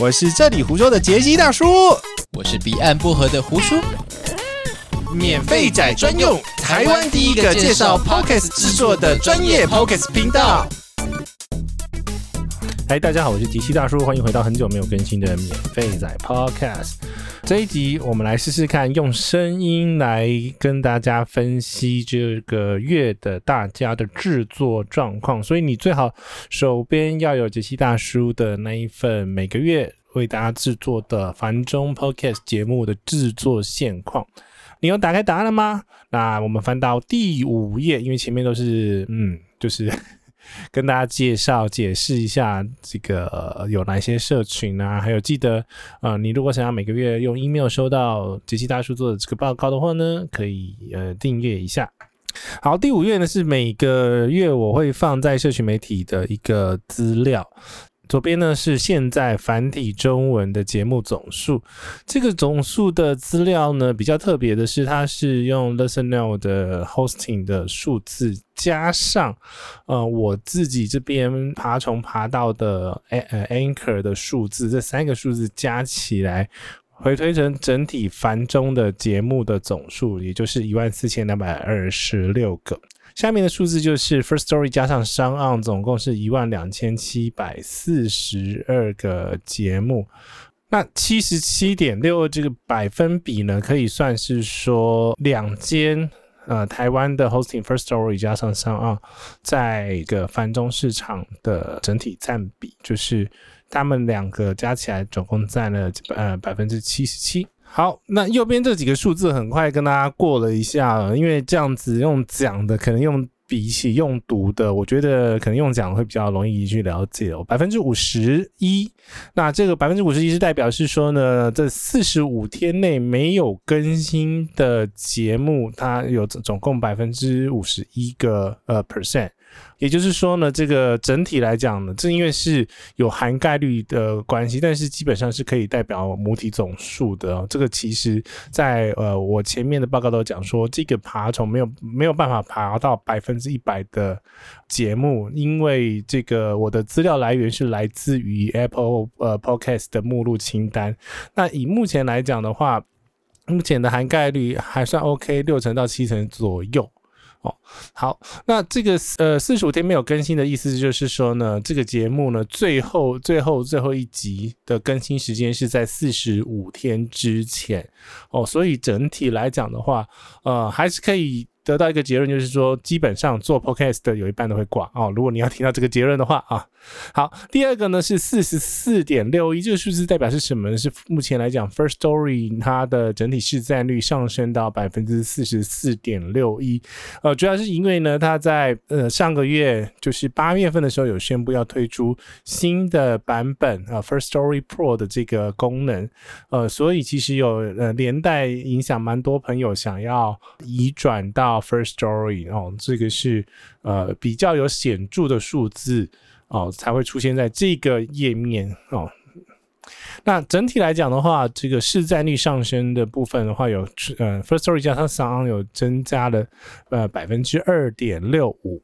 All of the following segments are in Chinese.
我是这里胡说的杰西大叔，我是彼岸薄荷的胡叔，免费仔专用，台湾第一个介绍 Podcast 制作的专业 Podcast 频道。嗨，大家好，我是杰西大叔，欢迎回到很久没有更新的免费仔 Podcast。这一集我们来试试看，用声音来跟大家分析这个月的大家的制作状况，所以你最好手边要有杰西大叔的那一份每个月为大家制作的繁中 Podcast 节目的制作现况。你有打开答案了吗？那我们翻到第五页，因为前面都是嗯，就是。跟大家介绍、解释一下这个、有哪些社群啊，还有记得，呃，你如果想要每个月用 email 收到杰西大叔做的这个报告的话呢，可以呃订阅一下。好，第五月呢是每个月我会放在社群媒体的一个资料。左边呢是现在繁体中文的节目总数，这个总数的资料呢比较特别的是，它是用 ListenNow 的 hosting 的数字加上呃我自己这边爬虫爬到的呃 Anchor 的数字，这三个数字加起来回推成整体繁中的节目的总数，也就是一万四千两百二十六个。下面的数字就是 First Story 加上商盎总共是一万两千七百四十二个节目。那七十七点六二这个百分比呢，可以算是说两间呃台湾的 Hosting First Story 加上 SoundOn，在一个繁中市场的整体占比，就是他们两个加起来总共占了呃百分之七十七。好，那右边这几个数字很快跟大家过了一下了，因为这样子用讲的，可能用比起用读的，我觉得可能用讲会比较容易去了解哦。百分之五十一，那这个百分之五十一是代表是说呢，这四十五天内没有更新的节目，它有总共百分之五十一个呃 percent。也就是说呢，这个整体来讲呢，这因为是有含概率的关系，但是基本上是可以代表母体总数的哦。这个其实在呃我前面的报告都讲说，这个爬虫没有没有办法爬到百分之一百的节目，因为这个我的资料来源是来自于 Apple 呃 Podcast 的目录清单。那以目前来讲的话，目前的涵盖率还算 OK，六成到七成左右。哦，好，那这个呃四十五天没有更新的意思就是说呢，这个节目呢最后最后最后一集的更新时间是在四十五天之前哦，所以整体来讲的话，呃还是可以。得到一个结论，就是说，基本上做 podcast 的有一半都会挂哦。如果你要听到这个结论的话啊，好，第二个呢是四十四点六一，这个数字代表是什么呢？是目前来讲，First Story 它的整体市占率上升到百分之四十四点六一。呃，主要是因为呢，它在呃上个月就是八月份的时候有宣布要推出新的版本啊，First Story Pro 的这个功能，呃，所以其实有呃连带影响蛮多朋友想要移转到。First Story 哦，这个是呃比较有显著的数字哦，才会出现在这个页面哦。那整体来讲的话，这个市占率上升的部分的话有，呃，First Story 加上 Sound 有增加了呃百分之二点六五。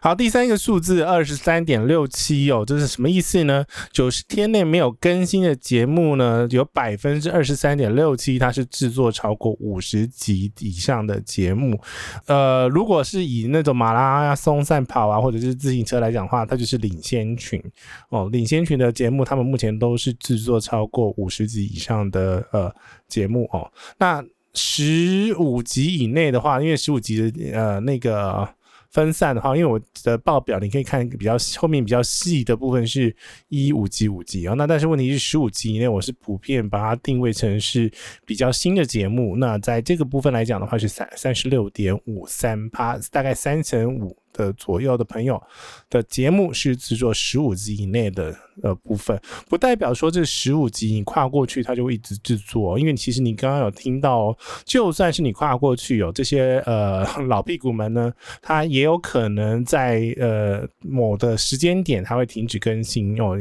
好，第三个数字二十三点六七哦，这是什么意思呢？九十天内没有更新的节目呢，有百分之二十三点六七，它是制作超过五十集以上的节目。呃，如果是以那种马拉松赛跑啊，或者是自行车来讲的话，它就是领先群哦。领先群的节目，他们目前都是制作超过五十集以上的呃节目哦。那十五集以内的话，因为十五集的呃那个。分散的话，因为我的报表你可以看比较后面比较细的部分是一五级五级啊，那但是问题是十五级以内我是普遍把它定位成是比较新的节目，那在这个部分来讲的话是三三十六点五三八，大概三乘五。的左右的朋友的节目是制作十五集以内的呃部分，不代表说这十五集你跨过去，它就会一直制作。因为其实你刚刚有听到，就算是你跨过去，有这些呃老屁股们呢，它也有可能在呃某的时间点，它会停止更新哦。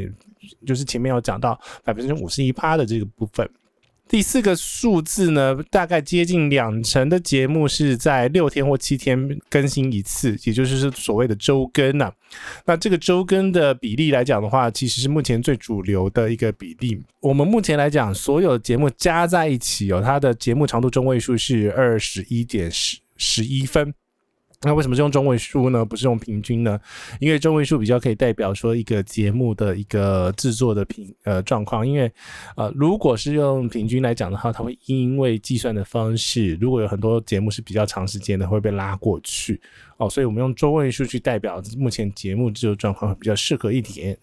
就是前面有讲到百分之五十一趴的这个部分。第四个数字呢，大概接近两成的节目是在六天或七天更新一次，也就是所谓的周更呐。那这个周更的比例来讲的话，其实是目前最主流的一个比例。我们目前来讲，所有节目加在一起哦，它的节目长度中位数是二十一点十十一分。那为什么是用中位数呢？不是用平均呢？因为中位数比较可以代表说一个节目的一个制作的平呃状况。因为呃，如果是用平均来讲的话，它会因为计算的方式，如果有很多节目是比较长时间的，会被拉过去哦。所以我们用中位数去代表目前节目制作状况会比较适合一点。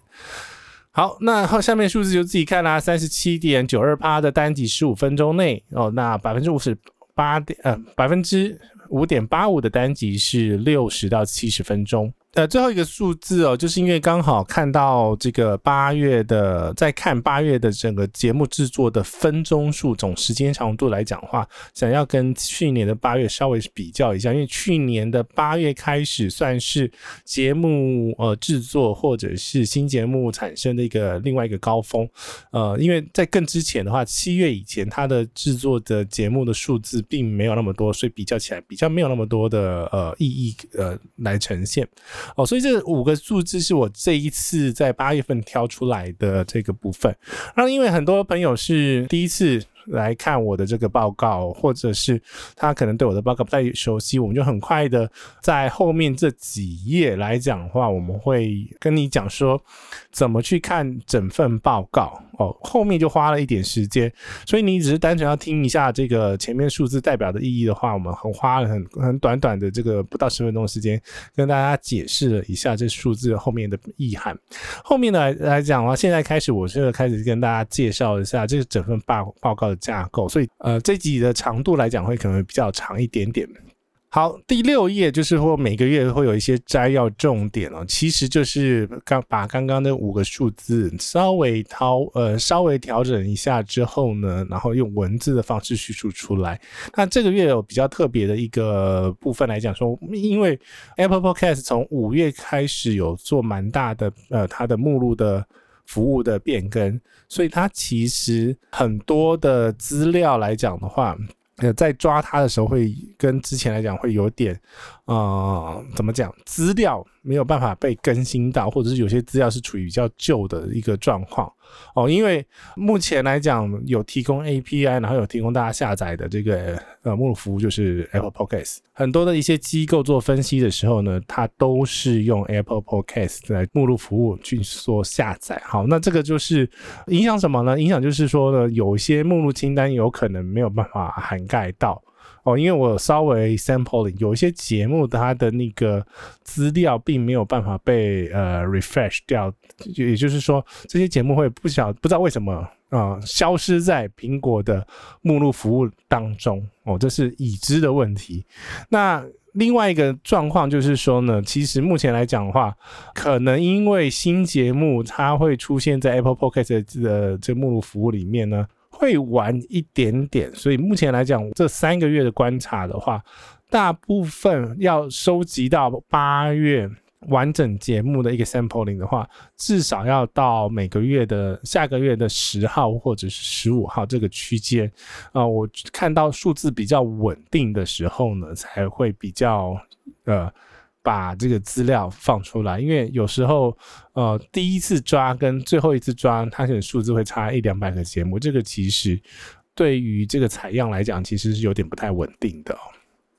好，那好，下面数字就自己看啦。三十七点九二趴的单集十五分钟内哦，那百分之五十八点呃百分之。五点八五的单集是六十到七十分钟。呃，最后一个数字哦，就是因为刚好看到这个八月的，在看八月的整个节目制作的分钟数总时间长度来讲的话，想要跟去年的八月稍微比较一下，因为去年的八月开始算是节目呃制作或者是新节目产生的一个另外一个高峰，呃，因为在更之前的话，七月以前它的制作的节目的数字并没有那么多，所以比较起来比较没有那么多的呃意义呃来呈现。哦，所以这五个数字是我这一次在八月份挑出来的这个部分。然后，因为很多朋友是第一次。来看我的这个报告，或者是他可能对我的报告不太熟悉，我们就很快的在后面这几页来讲的话，我们会跟你讲说怎么去看整份报告哦。后面就花了一点时间，所以你只是单纯要听一下这个前面数字代表的意义的话，我们很花了很很短短的这个不到十分钟的时间，跟大家解释了一下这数字后面的意涵。后面呢来讲的话，现在开始我是开始跟大家介绍一下这个整份报报告的架构，所以呃，这集的长度来讲会可能比较长一点点。好，第六页就是说每个月会有一些摘要重点哦，其实就是刚把刚刚那五个数字稍微调呃稍微调整一下之后呢，然后用文字的方式叙述出来。那这个月有比较特别的一个部分来讲说，因为 Apple Podcast 从五月开始有做蛮大的呃它的目录的。服务的变更，所以它其实很多的资料来讲的话，呃，在抓它的时候会跟之前来讲会有点，呃，怎么讲？资料没有办法被更新到，或者是有些资料是处于比较旧的一个状况。哦，因为目前来讲有提供 API，然后有提供大家下载的这个呃目录服务，就是 Apple Podcast。很多的一些机构做分析的时候呢，它都是用 Apple Podcast 来目录服务去做下载。好，那这个就是影响什么呢？影响就是说呢，有一些目录清单有可能没有办法涵盖到。哦，因为我稍微 sampling，有一些节目它的那个资料并没有办法被呃 refresh 掉，也就是说这些节目会不晓不知道为什么啊、消失在苹果的目录服务当中哦，这是已知的问题。那另外一个状况就是说呢，其实目前来讲的话，可能因为新节目它会出现在 Apple Podcast 的这个目录服务里面呢。会晚一点点，所以目前来讲，这三个月的观察的话，大部分要收集到八月完整节目的一个 sampling 的话，至少要到每个月的下个月的十号或者是十五号这个区间啊、我看到数字比较稳定的时候呢，才会比较呃。把这个资料放出来，因为有时候，呃，第一次抓跟最后一次抓，它可能数字会差一两百个节目，这个其实对于这个采样来讲，其实是有点不太稳定的。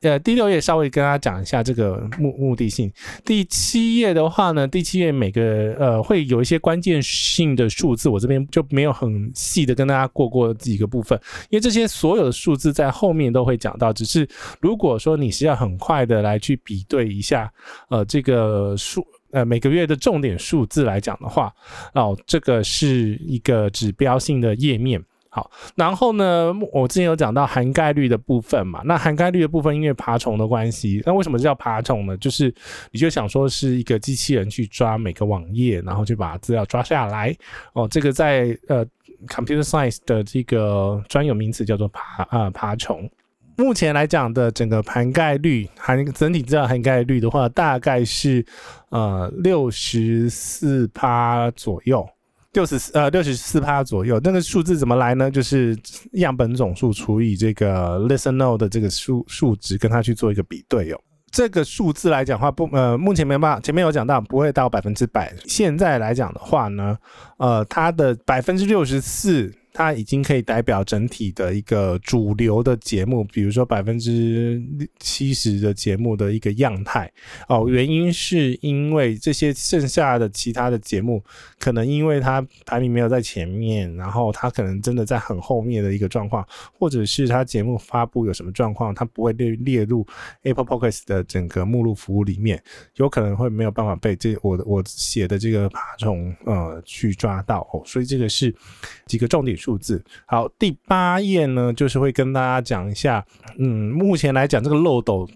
呃，第六页稍微跟大家讲一下这个目目的性。第七页的话呢，第七页每个呃会有一些关键性的数字，我这边就没有很细的跟大家过过几个部分，因为这些所有的数字在后面都会讲到。只是如果说你是要很快的来去比对一下，呃，这个数呃每个月的重点数字来讲的话，哦，这个是一个指标性的页面。好，然后呢，我之前有讲到涵盖率的部分嘛，那涵盖率的部分因为爬虫的关系，那为什么叫爬虫呢？就是你就想说是一个机器人去抓每个网页，然后就把资料抓下来。哦，这个在呃 computer science 的这个专有名词叫做爬啊、爬虫。目前来讲的整个涵盖率含整体资料涵盖率的话，大概是呃六十四趴左右。六十呃六十四趴左右。那个数字怎么来呢？就是样本总数除以这个 listen note 的这个数数值，跟它去做一个比对、哦。这个数字来讲的话，不呃，目前没办法，前面有讲到不会到百分之百。现在来讲的话呢，呃，它的百分之六十四。它已经可以代表整体的一个主流的节目，比如说百分之七十的节目的一个样态哦。原因是因为这些剩下的其他的节目，可能因为它排名没有在前面，然后它可能真的在很后面的一个状况，或者是它节目发布有什么状况，它不会列列入 Apple Podcast 的整个目录服务里面，有可能会没有办法被这我我写的这个爬虫呃去抓到哦。所以这个是几个重点。数字好，第八页呢，就是会跟大家讲一下，嗯，目前来讲这个漏斗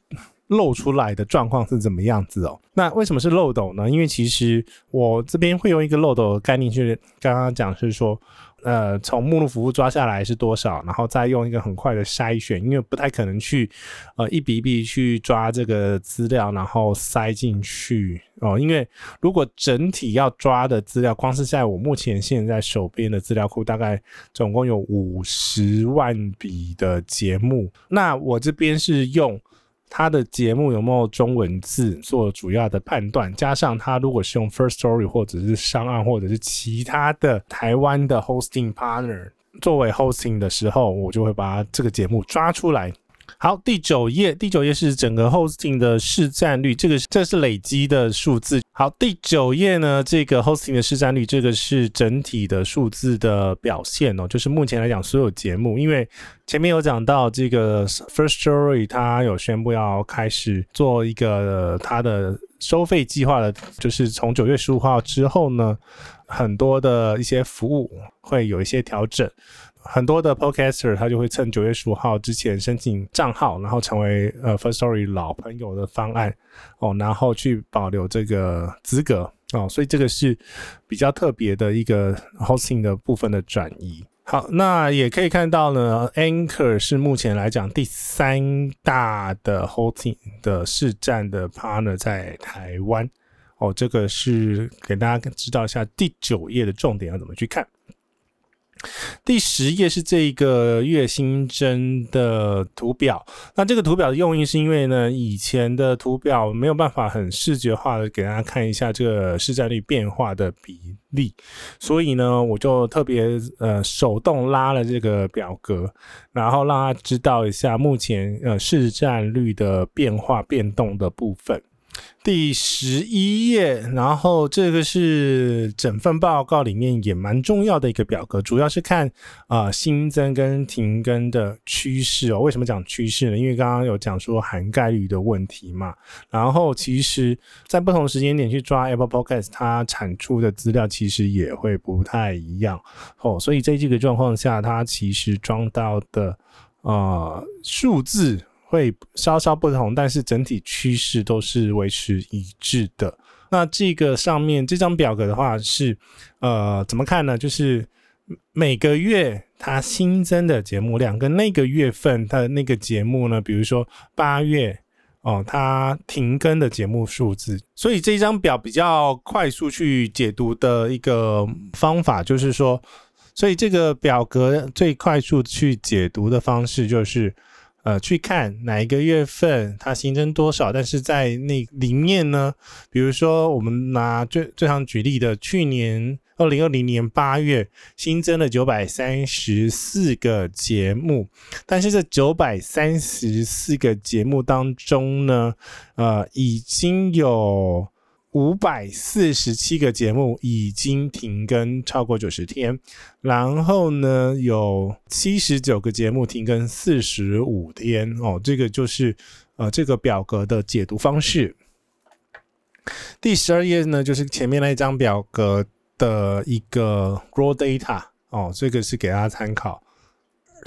漏出来的状况是怎么样子哦。那为什么是漏斗呢？因为其实我这边会用一个漏斗的概念去刚刚讲是说。呃，从目录服务抓下来是多少，然后再用一个很快的筛选，因为不太可能去呃一笔一笔去抓这个资料，然后塞进去哦。因为如果整体要抓的资料，光是在我目前现在手边的资料库，大概总共有五十万笔的节目，那我这边是用。他的节目有没有中文字做主要的判断？加上他如果是用 First Story 或者是上岸或者是其他的台湾的 Hosting Partner 作为 Hosting 的时候，我就会把这个节目抓出来。好，第九页，第九页是整个 hosting 的市占率，这个这是累积的数字。好，第九页呢，这个 hosting 的市占率，这个是整体的数字的表现哦，就是目前来讲所有节目，因为前面有讲到这个 First Story，它有宣布要开始做一个它的收费计划的，就是从九月十五号之后呢，很多的一些服务会有一些调整。很多的 podcaster 他就会趁九月十五号之前申请账号，然后成为呃 First Story 老朋友的方案哦，然后去保留这个资格哦，所以这个是比较特别的一个 hosting 的部分的转移。好，那也可以看到呢，Anchor 是目前来讲第三大的 hosting 的市占的 partner 在台湾哦，这个是给大家知道一下第九页的重点要怎么去看。第十页是这个月新增的图表。那这个图表的用意是因为呢，以前的图表没有办法很视觉化的给大家看一下这个市占率变化的比例，所以呢，我就特别呃手动拉了这个表格，然后让大家知道一下目前呃市占率的变化变动的部分。第十一页，然后这个是整份报告里面也蛮重要的一个表格，主要是看啊、新增跟停更的趋势哦。为什么讲趋势呢？因为刚刚有讲说涵盖率的问题嘛。然后其实在不同时间点去抓 Apple Podcast，它产出的资料其实也会不太一样哦。所以在这个状况下，它其实装到的啊、数字。会稍稍不同，但是整体趋势都是维持一致的。那这个上面这张表格的话是，呃，怎么看呢？就是每个月它新增的节目量跟那个月份它的那个节目呢，比如说八月哦，它停更的节目数字。所以这张表比较快速去解读的一个方法，就是说，所以这个表格最快速去解读的方式就是。呃，去看哪一个月份它新增多少，但是在那里面呢，比如说我们拿最最常举例的，去年二零二零年八月新增了九百三十四个节目，但是这九百三十四个节目当中呢，呃，已经有。五百四十七个节目已经停更超过九十天，然后呢，有七十九个节目停更四十五天哦，这个就是呃这个表格的解读方式。第十二页呢，就是前面那一张表格的一个 raw data 哦，这个是给大家参考。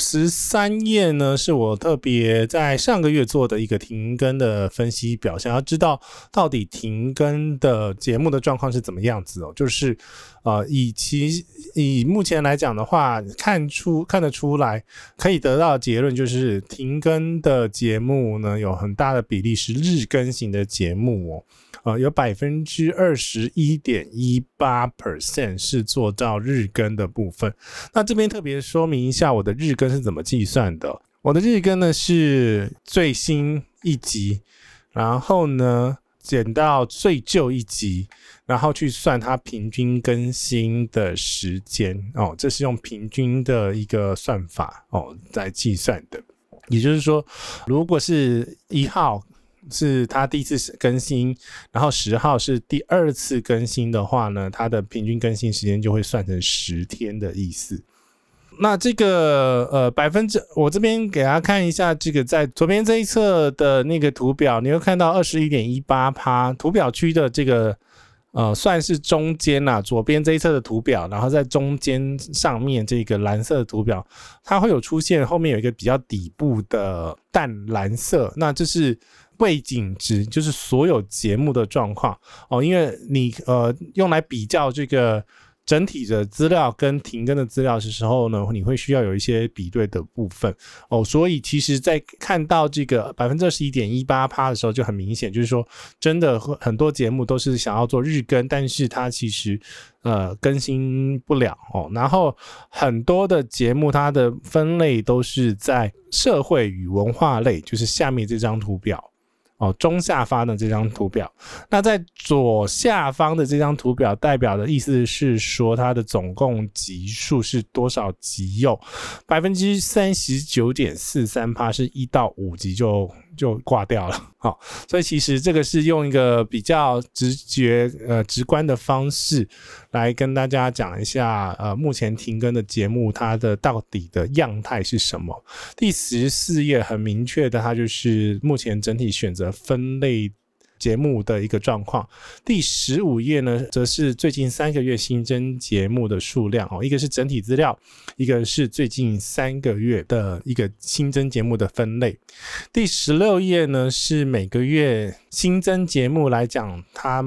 十三页呢，是我特别在上个月做的一个停更的分析表，想要知道到底停更的节目的状况是怎么样子哦。就是呃，以其以目前来讲的话，看出看得出来，可以得到的结论就是停更的节目呢，有很大的比例是日更型的节目哦。呃，有百分之二十一点一八 percent 是做到日更的部分。那这边特别说明一下，我的日更是怎么计算的。我的日更呢是最新一集，然后呢减到最旧一集，然后去算它平均更新的时间哦。这是用平均的一个算法哦在计算的。也就是说，如果是一号。是它第一次更新，然后十号是第二次更新的话呢，它的平均更新时间就会算成十天的意思。那这个呃百分之，我这边给大家看一下，这个在左边这一侧的那个图表，你会看到二十一点一八趴，图表区的这个呃算是中间呐，左边这一侧的图表，然后在中间上面这个蓝色的图表，它会有出现后面有一个比较底部的淡蓝色，那这是。背景值就是所有节目的状况哦，因为你呃用来比较这个整体的资料跟停更的资料的时候呢，你会需要有一些比对的部分哦，所以其实，在看到这个百分之二十一点一八趴的时候，就很明显，就是说真的很多节目都是想要做日更，但是它其实呃更新不了哦，然后很多的节目它的分类都是在社会与文化类，就是下面这张图表。哦，中下方的这张图表，那在左下方的这张图表代表的意思是说，它的总共级数是多少级？有百分之三十九点四三趴，是一到五级就就挂掉了。好，所以其实这个是用一个比较直觉、呃直观的方式来跟大家讲一下，呃，目前停更的节目它的到底的样态是什么？第十四页很明确的，它就是目前整体选择分类。节目的一个状况，第十五页呢，则是最近三个月新增节目的数量哦，一个是整体资料，一个是最近三个月的一个新增节目的分类。第十六页呢，是每个月新增节目来讲，它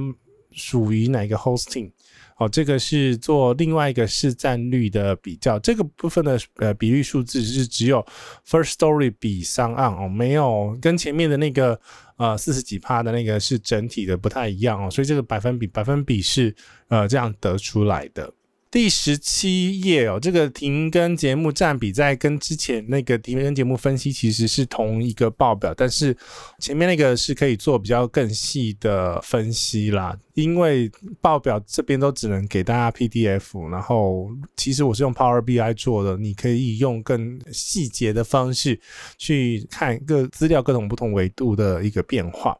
属于哪个 hosting。哦，这个是做另外一个市占率的比较，这个部分的呃比率数字是只有 first story 比 SoundOn 哦，没有跟前面的那个呃四十几趴的那个是整体的不太一样哦，所以这个百分比百分比是呃这样得出来的。第十七页哦，这个停更节目占比在跟之前那个停更节目分析其实是同一个报表，但是前面那个是可以做比较更细的分析啦。因为报表这边都只能给大家 PDF，然后其实我是用 Power BI 做的，你可以用更细节的方式去看各资料各种不同维度的一个变化。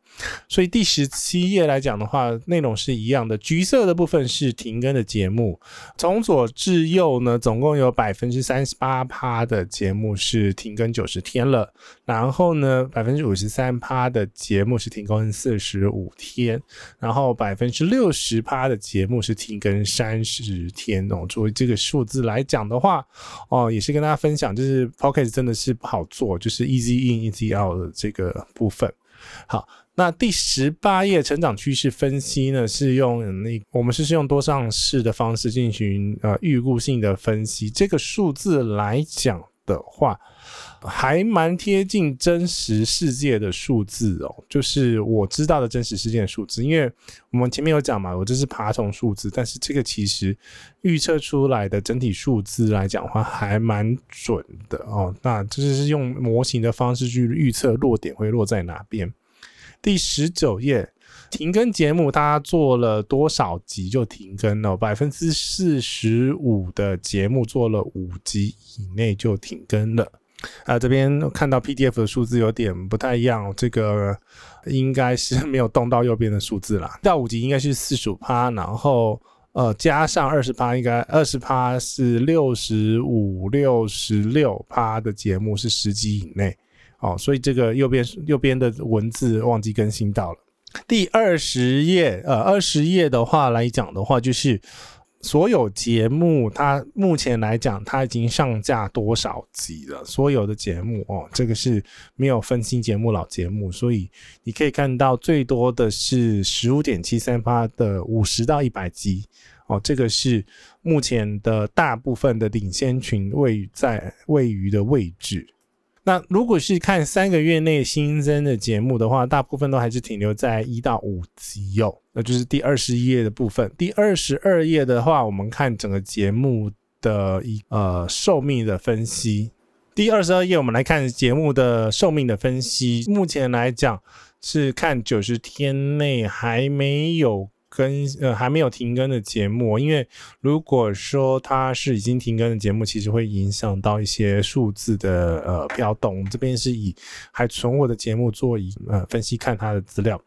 所以第十七页来讲的话，内容是一样的。橘色的部分是停更的节目，从左至右呢，总共有百分之三十八趴的节目是停更九十天了，然后呢，百分之五十三趴的节目是停更四十五天，然后百分。百分之六十趴的节目是停更三十天哦。作为这个数字来讲的话，哦，也是跟大家分享，就是 Podcast 真的是不好做，就是 Easy In Easy Out 的这个部分。好，那第十八页成长趋势分析呢，是用那我们是是用多上市的方式进行呃预估性的分析。这个数字来讲的话。还蛮贴近真实世界的数字哦，就是我知道的真实世界的数字。因为我们前面有讲嘛，我这是爬虫数字，但是这个其实预测出来的整体数字来讲话，还蛮准的哦。那这就是用模型的方式去预测落点会落在哪边。第十九页，停更节目它做了多少集就停更了？百分之四十五的节目做了五集以内就停更了。啊，这边看到 PDF 的数字有点不太一样，这个应该是 没有动到右边的数字啦。到五集应该是四十五趴，然后呃加上二十趴，应该二十趴是六十五、六十六趴的节目是十集以内哦，所以这个右边右边的文字忘记更新到了。第二十页，呃，二十页的话来讲的话，就是所有节目，它目前来讲，它已经上架多少集了？所有的节目哦，这个是没有分新节目、老节目，所以你可以看到最多的是十五点七三趴的五十到一百集哦，这个是目前的大部分的领先群位在位于的位置。那如果是看三个月内新增的节目的话，大部分都还是停留在一到五集哦。那就是第二十一页的部分。第二十二页的话，我们看整个节目的一呃寿命的分析。第二十二页，我们来看节目的寿命的分析。目前来讲是看九十天内还没有。跟呃还没有停更的节目，因为如果说它是已经停更的节目，其实会影响到一些数字的呃飘动。我们这边是以还存活的节目做以呃分析看它的资料，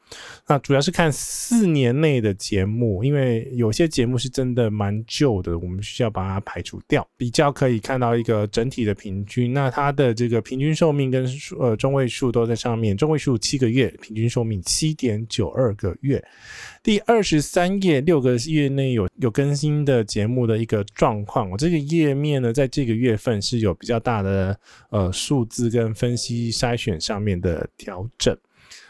那主要是看四年内的节目，因为有些节目是真的蛮旧的，我们需要把它排除掉，比较可以看到一个整体的平均。那它的这个平均寿命跟呃中位数都在上面，中位数七个月，平均寿命七点九二个月。第二十三页，六个月内有有更新的节目的一个状况。我这个页面呢，在这个月份是有比较大的呃数字跟分析筛选上面的调整。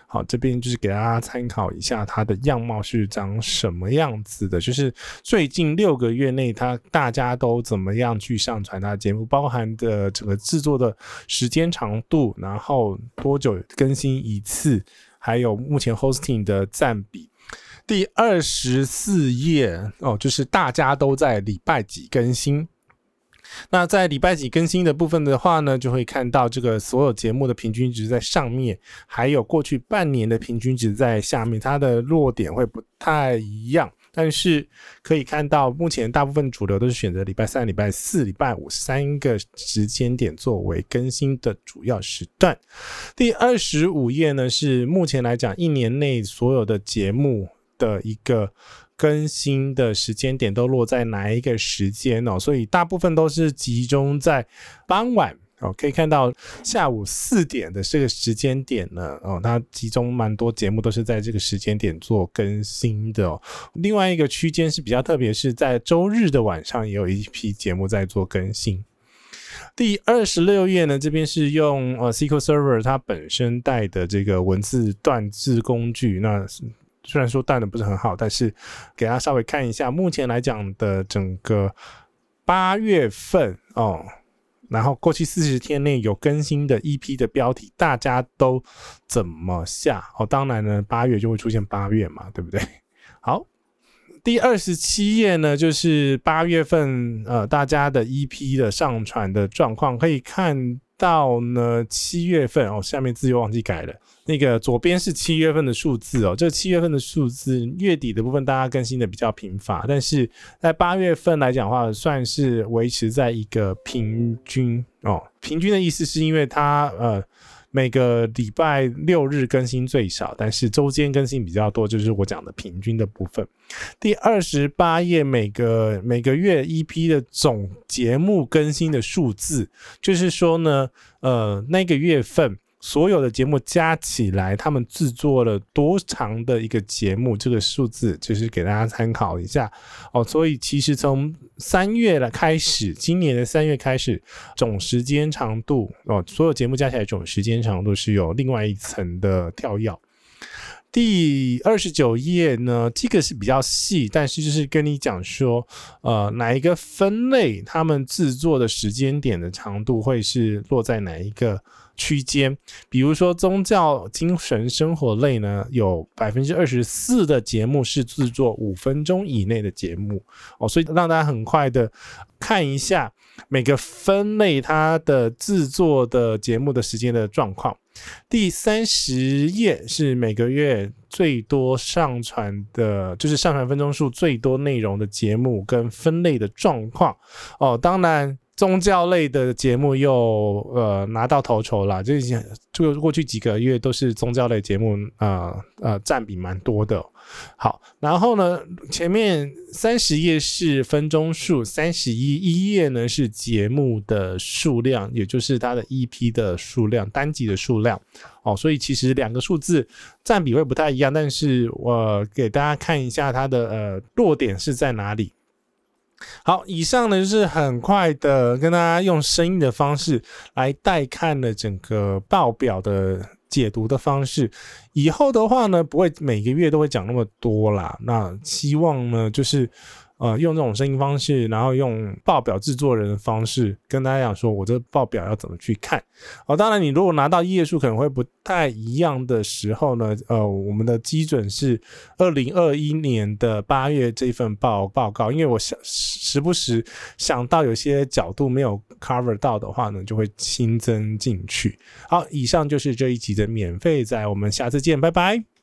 好，这边就是给大家参考一下它的样貌是长什么样子的，就是最近六个月内，它大家都怎么样去上传它的节目，包含的整个制作的时间长度，然后多久更新一次，还有目前 hosting 的占比。第二十四页哦，就是大家都在礼拜几更新。那在礼拜几更新的部分的话呢，就会看到这个所有节目的平均值在上面，还有过去半年的平均值在下面，它的落点会不太一样。但是可以看到，目前大部分主流都是选择礼拜三、礼拜四、礼拜五三个时间点作为更新的主要时段。第二十五页呢，是目前来讲一年内所有的节目。的一个更新的时间点都落在哪一个时间哦？所以大部分都是集中在傍晚哦，可以看到下午四点的这个时间点呢哦，它集中蛮多节目都是在这个时间点做更新的哦。另外一个区间是比较特别，是在周日的晚上也有一批节目在做更新。第二十六页呢，这边是用呃 SQL Server 它本身带的这个文字断字工具，那。虽然说带的不是很好，但是给大家稍微看一下，目前来讲的整个八月份哦，然后过去四十天内有更新的 EP 的标题，大家都怎么下哦？当然呢，八月就会出现八月嘛，对不对？好，第二十七页呢，就是八月份呃大家的 EP 的上传的状况，可以看到呢，七月份哦，下面字又忘记改了。那个左边是七月份的数字哦，这七月份的数字月底的部分大家更新的比较频繁，但是在八月份来讲的话，算是维持在一个平均哦。平均的意思是因为它呃每个礼拜六日更新最少，但是周间更新比较多，就是我讲的平均的部分。第二十八页每个每个月一批的总节目更新的数字，就是说呢，呃那个月份。所有的节目加起来，他们制作了多长的一个节目？这个数字就是给大家参考一下哦。所以其实从三月来开始，今年的三月开始，总时间长度哦，所有节目加起来总时间长度是有另外一层的跳跃。第二十九页呢，这个是比较细，但是就是跟你讲说，呃，哪一个分类，他们制作的时间点的长度会是落在哪一个？区间，比如说宗教、精神生活类呢，有百分之二十四的节目是制作五分钟以内的节目哦，所以让大家很快的看一下每个分类它的制作的节目的时间的状况。第三十页是每个月最多上传的，就是上传分钟数最多内容的节目跟分类的状况哦，当然。宗教类的节目又呃拿到头筹了，这些就过去几个月都是宗教类节目，呃呃占比蛮多的。好，然后呢，前面三十页是分钟数，三十一一页呢是节目的数量，也就是它的 EP 的数量，单集的数量。哦，所以其实两个数字占比会不太一样，但是我给大家看一下它的呃弱点是在哪里。好，以上呢就是很快的跟大家用声音的方式来带看了整个报表的解读的方式。以后的话呢，不会每个月都会讲那么多啦。那希望呢，就是。呃，用这种声音方式，然后用报表制作人的方式跟大家讲说，我这报表要怎么去看。哦，当然，你如果拿到页数可能会不太一样的时候呢，呃，我们的基准是二零二一年的八月这份报报告，因为我想时不时想到有些角度没有 cover 到的话呢，就会新增进去。好，以上就是这一集的免费在，我们下次见，拜拜。